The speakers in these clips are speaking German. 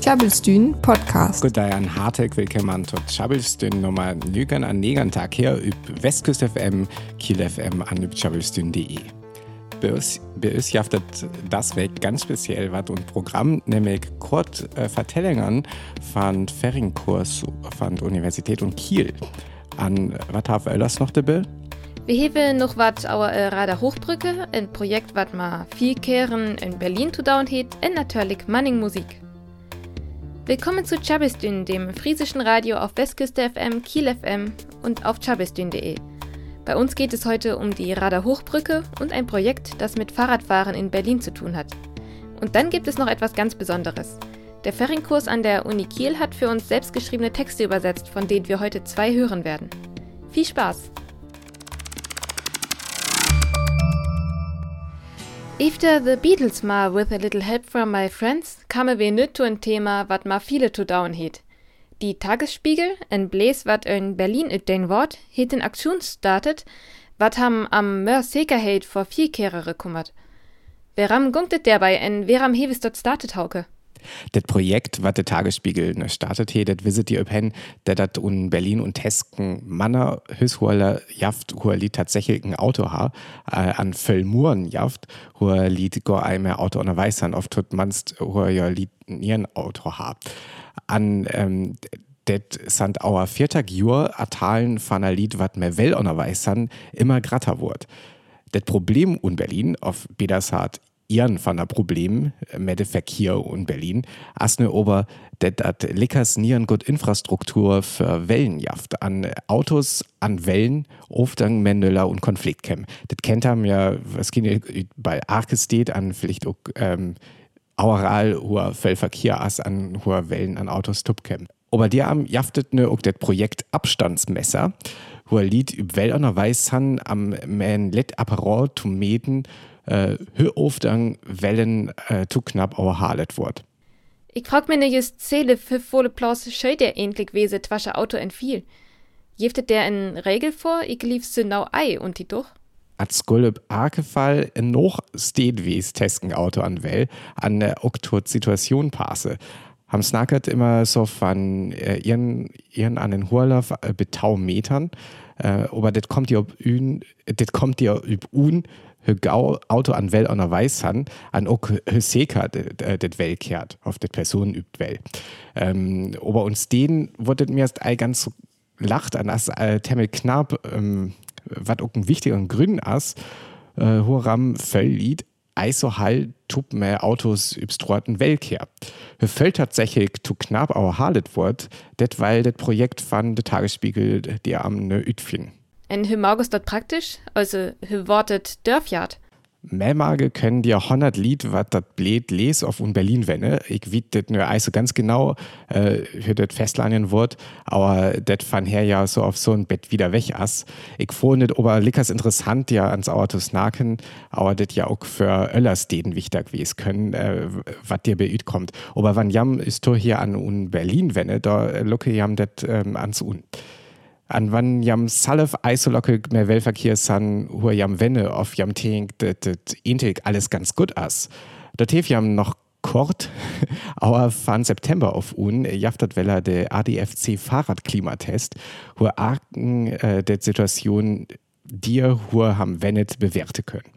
Tjabelstyn Podcast. Goddag an Hartek, willkommen tot Tjabelstyn Nummer Lügen an Negantag her üb Westküst FM, Kiel FM an üb tjabelstyn.de. Beus jaftet das weg ganz speziell wat und Programm nämlich kurz äh, Vertellungen von Ferringkurs von Universität und Kiel. An was haben wir noch dabei? Wir haben noch was our äh, Radar Hochbrücke, ein Projekt, was ma viel kehren in Berlin zu down hat, und natürlich Manning Musik. Willkommen zu Chabistün, dem friesischen Radio auf Westküste FM, Kiel FM und auf chabistün.de. Bei uns geht es heute um die Radar Hochbrücke und ein Projekt, das mit Fahrradfahren in Berlin zu tun hat. Und dann gibt es noch etwas ganz Besonderes. Der Ferringkurs an der Uni Kiel hat für uns selbstgeschriebene Texte übersetzt, von denen wir heute zwei hören werden. Viel Spaß! After the Beatles ma with a little help from my friends, kamen wir nüt zu ein Thema, wat ma viele to down het. Die Tagesspiegel, en Bläs wat in Berlin üt den Wort, het in Aktion startet, wat ham am Mör vor vier Kehrere kummert. Weram gunktet derbei en weram heves dort startet hauke? Das Projekt, was der Tagesspiegel ne, startet hier, das wisset ihr öpen, der dat in Berlin und Hesken Manner Hüshuerler jaft, er tatsächlich ein Auto ha, äh, an Völlmuren jaft, lied go einmal Auto an der Weißern, oft tut manst, lied ihren Auto ha. An, ähm, det sant auer vierter Jur atalen Lied, wat mehr well an der Weißern immer gratter wurd. Das Problem in Berlin auf Bedersart ihren von der Problem äh, mit Verkehr in Berlin, asne ober det at lickers nieren gut Infrastruktur für Wellenjaft an Autos an Wellen Ofdang Mendeler und Konfliktkämm. Das kennt haben ja was geht bei Arkestedt an vielleicht auch ähm, Aural hoher Fellverkehr as an hoher Wellen an Autos tupkämm. Aber die haben jaftet ne auch das Projekt Abstandsmesser, wo er Lied über Well an der Weißhan am men Let Apparat zu meten äh, hör auf dann Wellen äh, zu knapp aber halet wird. Ich frag mir ne just zähle für volle Platz schei der endlich wese wasche Auto entfiel. Jeftet der in Regel vor, ich lief genau ei und die doch? At skulp Arkefall noch steht wies Tesken Auto an Well an der Oktot Situation passe. Ham snackert immer so von äh, ihren, ihren an den Hurlauf äh, betau Metern, äh, aber das kommt ja ob ün, das kommt ja üb un, Gau Auto an Well an der Weißhan an ook Seka det Well kehrt, auf det Person übt Well. Ähm, aber uns den wurde mir erst all ganz so lacht an as äh, Temmel knapp, ähm, wat ook ein wichtiger Grün as, äh, Horam Völllied, also halt tup mehr Autos übstroten Wellkehr. Für Völl tatsächlich zu knapp auch halet wird, det weil det Projekt von der Tagesspiegel die am ne Ütfin. En hur magus dort praktisch? Also hur wortet Dörfjard? Mehrmage können dir 100 Lied, was das blöd les auf un Berlin wenne. Ich wiet das nur also ganz genau äh, für das Festlanien Wort, aber das fand her ja so auf so ein Bett wieder weg ass. Ich fand das aber lickers interessant ja ans Auto snaken, aber das ja auch für Öllersteden wichtig wie es können, äh, was dir beüt kommt. Aber wann jam ist du hier an un Berlin wenne, da äh, lucke jam das ähm, ans un an wann jam salef eisolocke mehr Wellverkehr san hu jam wenne auf jam tink intik alles ganz gut ass. Dat hef jam noch kort, aber fan September auf un jaftet weller de ADFC Fahrradklimatest, hu arken äh, der Situation dir hu ham wennet bewerte können.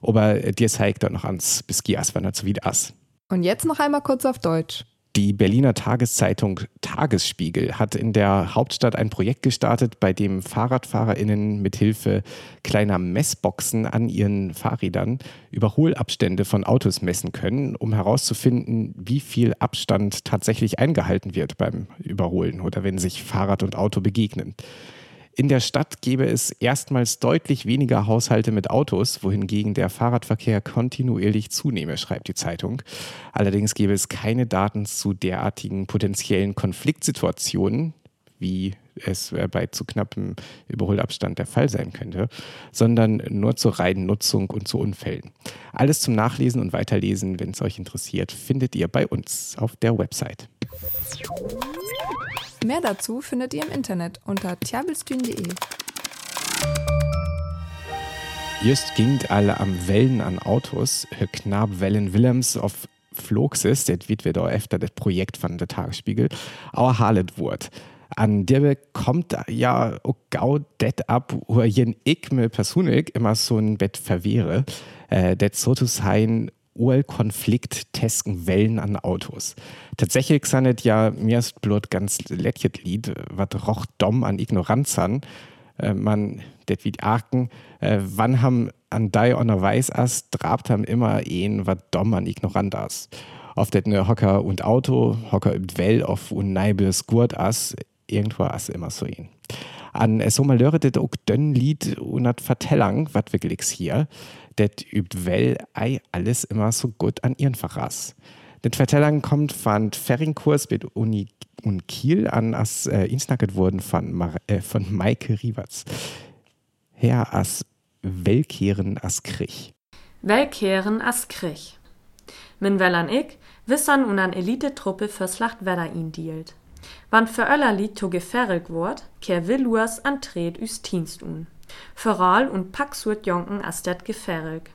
Aber dir zeigt er noch ans bis Gias, wenn er zu wieder ass. Und jetzt noch einmal kurz auf Deutsch. Die Berliner Tageszeitung Tagesspiegel hat in der Hauptstadt ein Projekt gestartet, bei dem FahrradfahrerInnen mithilfe kleiner Messboxen an ihren Fahrrädern Überholabstände von Autos messen können, um herauszufinden, wie viel Abstand tatsächlich eingehalten wird beim Überholen oder wenn sich Fahrrad und Auto begegnen. In der Stadt gäbe es erstmals deutlich weniger Haushalte mit Autos, wohingegen der Fahrradverkehr kontinuierlich zunehme, schreibt die Zeitung. Allerdings gäbe es keine Daten zu derartigen potenziellen Konfliktsituationen, wie es bei zu knappem Überholabstand der Fall sein könnte, sondern nur zur reinen Nutzung und zu Unfällen. Alles zum Nachlesen und Weiterlesen, wenn es euch interessiert, findet ihr bei uns auf der Website. Mehr dazu findet ihr im Internet unter tjabelstün.de. Just gingt alle am Wellen an Autos, hör knapp Wellen Willems auf Flogs ist, das wird wieder öfter das Projekt von der Tagesspiegel, auch Harlet wird. An der kommt ja auch gau det ab, wo jen ich mir persönlich immer so ein Bett verwehre, äh, det so zu sein, Konflikt tesken Wellen an Autos. Tatsächlich sind ja mir ist blut ganz lettjet Lied, wat roch dumm an Ignoranz an. Äh, man, det wie Arken, äh, wann ham an dei weiß as, drabt ham immer een, wat dumm an Ignorant as. Auf det ne Hocker und Auto, Hocker übt Well auf un neibes Gurt as, irgendwo as immer so een. An so mal löret auch dünn Lied und hat Vertellang, wat wirklich hier det übt well ei alles immer so gut an ihren Fachers. Den Vertellern kommt von Ferringkurs mit Uni und Kiel an, als äh, insnacket wurden von, Mar äh, von Maike Rieberts. Herr as Wellkehren as Krich. Wellkehren as Krich. Min Wellern ich wissern un an Elite-Truppe fürs Lacht Wedder ihn dealt. Wann für Öllerlied to geferrig wort, kehr Willuas an Tret üs Dienst un. Vooral und pak soort jonken as dat gefärig.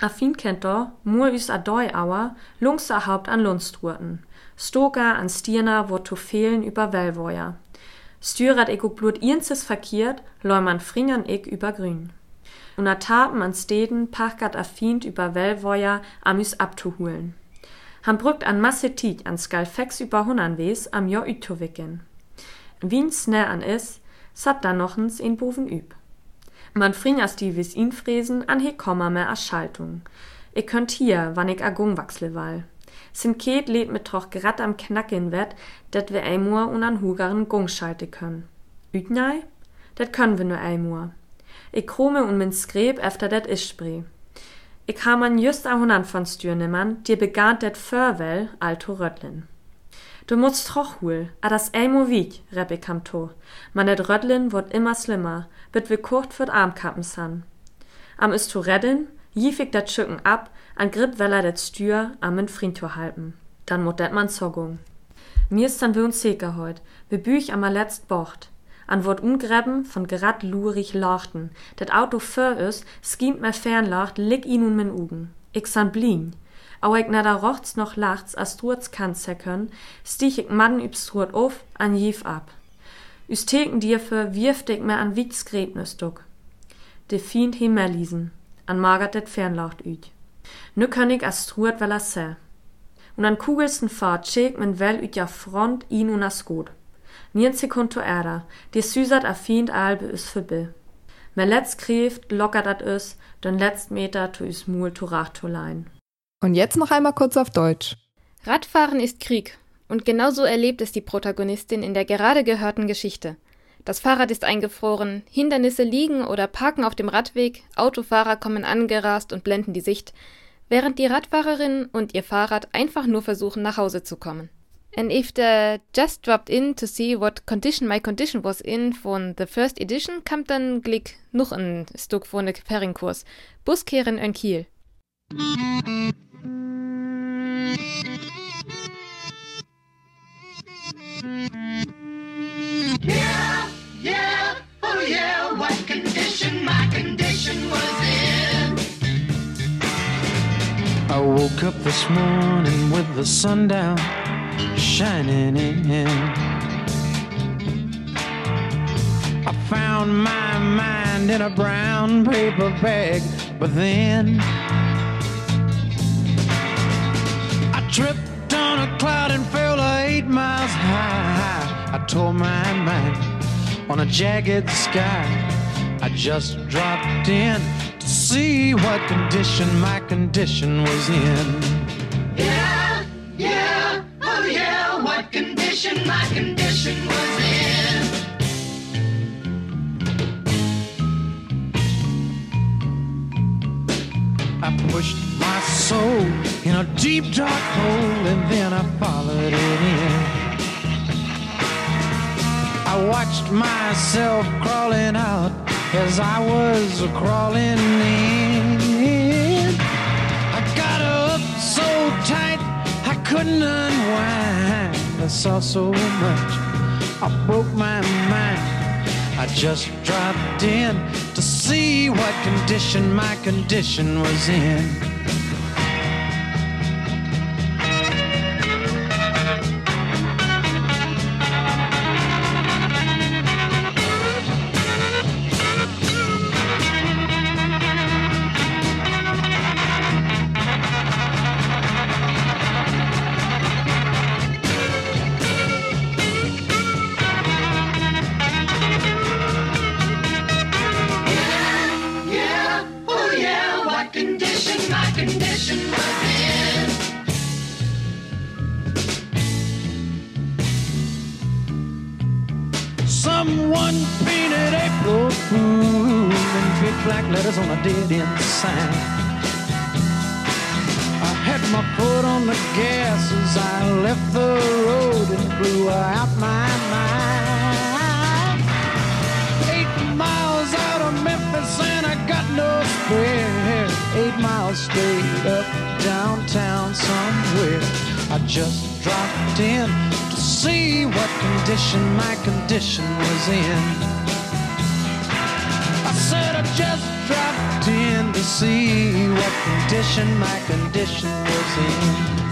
A fin kenter, mur üs a doi auer, lungs a haupt an Lundstruerten. Stoker an Stierner wo to fehlen über Wellwoyer. Stürat ego blut ienzes verkehrt, leu man fringern ik über grün. Und a tapen an Steden pachgat a fient über Wellwoyer amüs abzuhulen. Han brückt an Masse Tiet an Skalfex über Hunnanwes am Jo Ütowicken. Wien snä an is, sat da nochens in Boven üb. Man fringers die wis ihn an he komma mehr as Schaltung. Ich könnt hier, wann ich a Gung wachsle wall. Sin Ket lebt mit troch grad am Knacken wett, dat wir eimur un an hugaren Gung schalte können. Ütnei? Dat können wir nur eimur. Ich krome un min Skreb efter dat is spree. Ich ha man just a hundert von Stürnemann, dir begant dat Förwell, alto Röttlin. Du musst troch hul, a das eimo wieg, repp ich am to. Man net Röttlin wird immer schlimmer, bit wir kurt Armkappen san. Am ist zu redden, jiefig dat Schücken ab, an Grip weller det Stür am in Frientur halten. Dann mut dat man Zogung. Mir ist dann wir uns heut, wir büch am letzt bocht. An Wort umgräben von grad lurig lachten. Dat Auto für is, skiemt mir fernlacht, lick ihn nun min Ugen. Ich san blien. Au ich na da rochts noch lachts, as Strurz kann können, stich ich Mann übs Strut auf, an jief ab. Üs Theken dir für wirft ich mir an Wiets Gretnüstück. De Fiend himmeliesen, an magert det Fernlaucht üt. Nu könn ich as truet well se. Und an kugelsten Fahrt schägt men well üt ja Front ihn un as gut. Nien Sekund to Erda, die süßert a albe is für Bill. Mer letzt kreft lockert dat is, den letzt Meter tu is Mul to rach to lein. Und jetzt noch einmal kurz auf Deutsch. Radfahren ist Krieg. Und genauso erlebt es die Protagonistin in der gerade gehörten Geschichte. Das Fahrrad ist eingefroren, Hindernisse liegen oder parken auf dem Radweg, Autofahrer kommen angerast und blenden die Sicht, während die Radfahrerin und ihr Fahrrad einfach nur versuchen, nach Hause zu kommen. And if the just dropped in to see what condition my condition was in von the first edition, kam dann glick noch ein Stück von der Ferringkurs. Buskehren in Kiel. Yeah, yeah, oh yeah, what condition my condition was in. I woke up this morning with the sun down shining in. I found my mind in a brown paper bag, but then I tripped on a cloud and fell eight miles high. I tore my mind on a jagged sky. I just dropped in to see what condition my condition was in. Condition my condition was in. I pushed my soul in a deep dark hole and then I followed it in. I watched myself crawling out as I was crawling in. I got up so tight I couldn't unwind. I saw so much, I broke my mind. I just dropped in to see what condition my condition was in. Some one painted April fool in big black letters on a dead end sign. I had my foot on the gas as I left the road and blew out my mind. Eight miles out of Memphis and I got no spare. Eight miles straight up downtown somewhere. I just dropped in see what condition my condition was in. I said I just dropped in to see what condition my condition was in.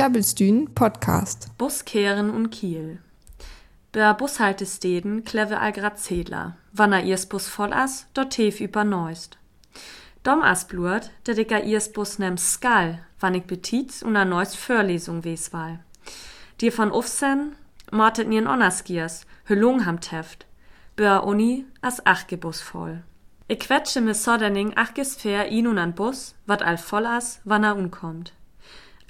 Tjabelstühn Podcast. Buskehren und Kiel. Bär Bushaltesteden kleve. Wann er ihrs Bus voll ass, dort tef über neust. Dom as blurt, der dicker ihrs Bus nem Skal, wann ich betiz und a neust Förlesung weswahl. Dir von Ufsen, martet nien Onnerskiers, Hüllung ham teft. Bär Uni as Achgebus voll. Ich quetsche mit Soderning achges fair ihn und an Bus, wat all voll as, wann er unkommt.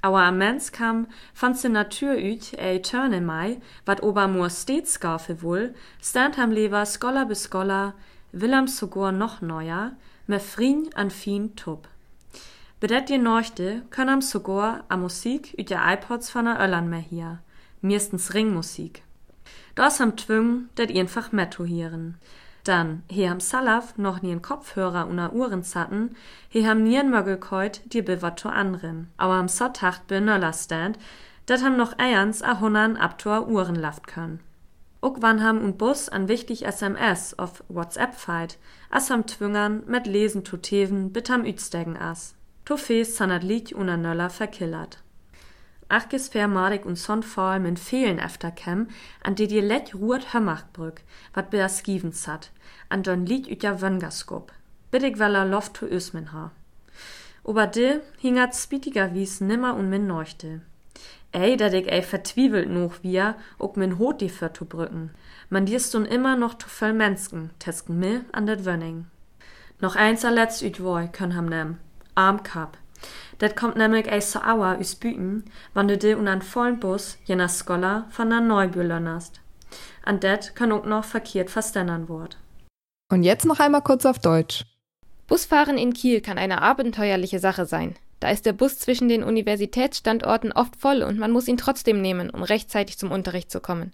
Am Mens kam, fand se Natur üt, ey törne mei, wat Obermoor stets gaufe wohl, stand ham lever Scholar bis Scholar, Wilhelm sogar noch neuer, me frien an fin tup. Bedet ihr Neuchte, können am sogar a Musik üt der iPods von a Öllern mehr hier, meistens Ringmusik. Das ham twung, dat ihr einfach Metto hieren. Dann, he ham Salaf noch nie en Kopfhörer una Uhren zatten, he ham nien die bewatto anderen. Aber am Sottacht be Nöller stand, dat ham noch eierns a hunnern abtor Uhren laft können. Ook wann ham und Bus an wichtig SMS auf WhatsApp feit, as ham twüngern mit Lesen to teven bit ham ütstegen as. To fees sanat Lied una Nöller verkillert. Madig und son fall min fehlen efter kem, an die dir let ruht Hömmachbrück, wat bea Skivens hat, an don Lied üt ja Wöngerskop. Bittig weller loft to ösmen ha. Ober de hingert spitiger wies nimmer und min neuchte. Ey, dat ich ey vertwiebelt noch wir, ook min hot die für to brücken. Man dirst nun immer noch to voll Mensken, tesken mir an det Wönning. Noch eins letzt üt woi, könn ham nem. Armkap. Dat kommt nämlich eis so auer üs Büten, wann du dir un an vollen Bus jener Scholar von der Neubühl lönnerst. An det kann ook noch verkehrt verständern wort. Und jetzt noch einmal kurz auf Deutsch. Busfahren in Kiel kann eine abenteuerliche Sache sein. Da ist der Bus zwischen den Universitätsstandorten oft voll und man muss ihn trotzdem nehmen, um rechtzeitig zum Unterricht zu kommen.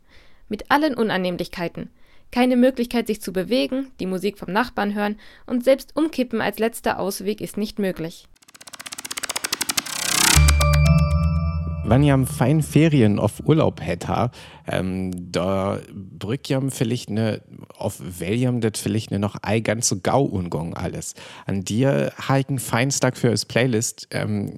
Mit allen Unannehmlichkeiten. Keine Möglichkeit, sich zu bewegen, die Musik vom Nachbarn hören und selbst umkippen als letzter Ausweg ist nicht möglich. Wenn ihr am feinen Ferien auf Urlaub hätte, ähm, da brück jam vielleicht ne, auf welchem das vielleicht ne noch ei ganz so gau ungong alles. An dir halten Feinstag für das Playlist, ähm,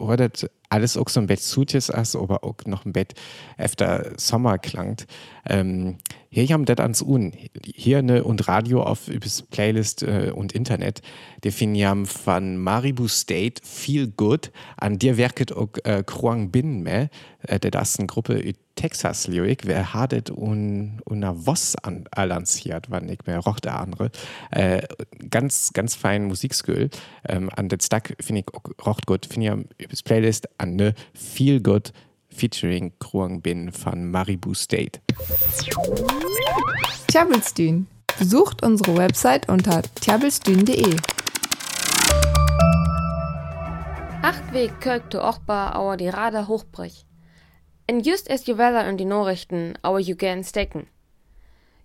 das alles auch so ein Bett zutjes as, aber auch noch ein Bett efter Sommer klangt. Ähm, hier haben das ans Un. Hier ne und Radio auf übers Playlist äh, und Internet. Definiam von Maribu State Feel Good. An dir werket auch äh, Kruang Bin me, äh, der das eine Gruppe in Texas Lyric, wer hadet un una Voss an alanciert, wann nicht mehr roch der andere. Ganz, ganz fein Musikskill. Ähm, an den Stack finde ich auch rocht gut. Finde ich am übers Playlist an ne Feel Good featuring Kruang Bin von Maribu State. Tjabelstühn. Besucht unsere Website unter tjabelstühn.de. Acht Weg kirk du ochbar auer die Radar hochbrich. En just es je weller in die Nachrichten auer ju gern stecken.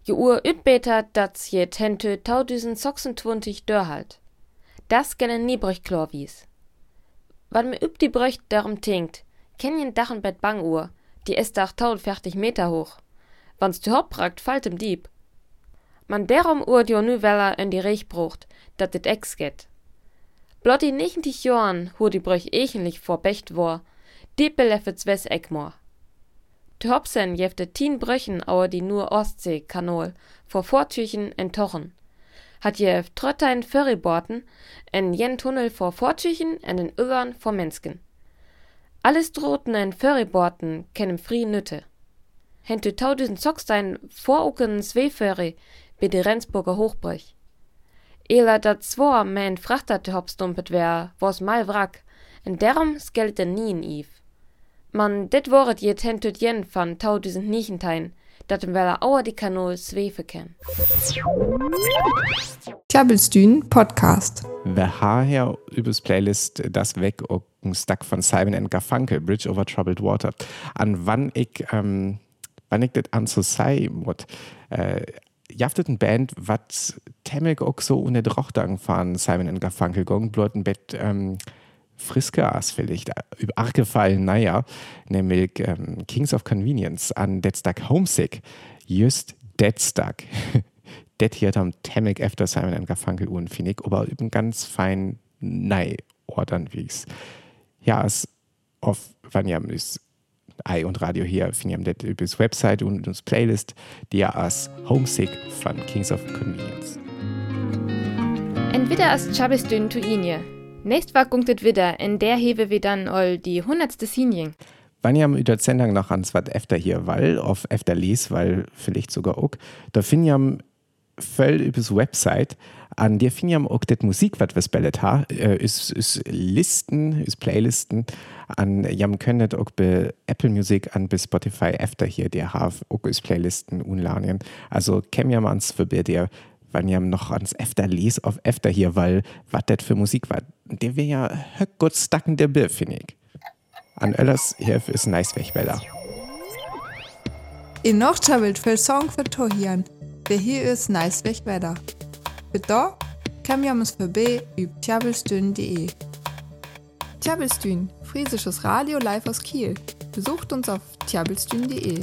Je Uhr ütbeter dat je tente taudüsen 26 dörhalt. Das gellen nie brüch klar wies. Wann mir üb die Brücht darum tinkt, kenn jen Dach und Bett Banguhr, die ist dach tausendfertig Meter hoch. Wann's du hoppragt, fallt im Dieb. Man derum Uhr die nu weller in die Reich brucht, dat dit ex geht. Blott die 90 Jahren, hu die Brüch echenlich vor Becht war, die beleffets wes Eckmor. De Hopsen jefte tien Brüchen auer die nur Ostsee-Kanol, vor Vortüchen en Tochen. Hat je trottein Ferryborten, en jen Tunnel vor Vortüchen en den Öwern vor Mensken. Alles drohten en Ferryborten kennen frie Nütte. Hen du tausend Zockstein vor uken Zweeferi bi de Rendsburger Hochbrech. Ela dat zwar mein Frachter te hopstumpet wär, was mal wrack, en derum skelte nien iv. Man dit woret je tentut jen van tausend Niechentein, dat em weller auer die Kanol zwefe ken. Tjabelstühn Podcast. Wir haben hier übers Playlist das weg auch ein Stack von Simon and Garfunkel, Bridge over Troubled Water. An wann ich, ähm, wann ich das an so sei, mut, äh, jaftet ein Band, was temmig auch so ohne Drochtang von Simon and Garfunkel gong, ein Bett, ähm, friske Ass vielleicht, über Argefallen, naja, nämlich ähm, Kings of Convenience an Dead Stack Homesick, just Dead Stack. det hier am Temmig efter Simon and Garfunkel und finde ich, aber eben ganz fein nei ordern wie's. Ja, es auf wann ja müs Ei und Radio hier ich das übers Website und uns Playlist, die als Homesick von Kings of Convenience. Entweder as Chabistün tu inje. Nächst war gunktet wieder, in der hewe wir dann all die hundertste Sinjing. Wann ja über Sendung noch ans wat efter hier, weil auf efter lies, weil vielleicht sogar auch, da finde ich voll übers Website an dir finde ich auch das Musik, was wir spellet ha, äh, ist, ist Listen, ist Playlisten an jam könnet auch bei Apple Music an bis Spotify efter hier der ha auch ist Playlisten unladen. Also kem ja ans für bei dir, wann jam noch ans efter lies auf efter hier, weil was das für Musik war. Der wäre ja gut stacken der Bill, finde ich. An Öllers hier ist nice Wegweller. In noch tjabelt für Song für Tohian. Wer hier ist nice weg. Für da kam ja uns vorbei über tjabelstün.de. Tjabelstün, friesisches Radio live aus Kiel. Besucht uns auf tjabelstün.de.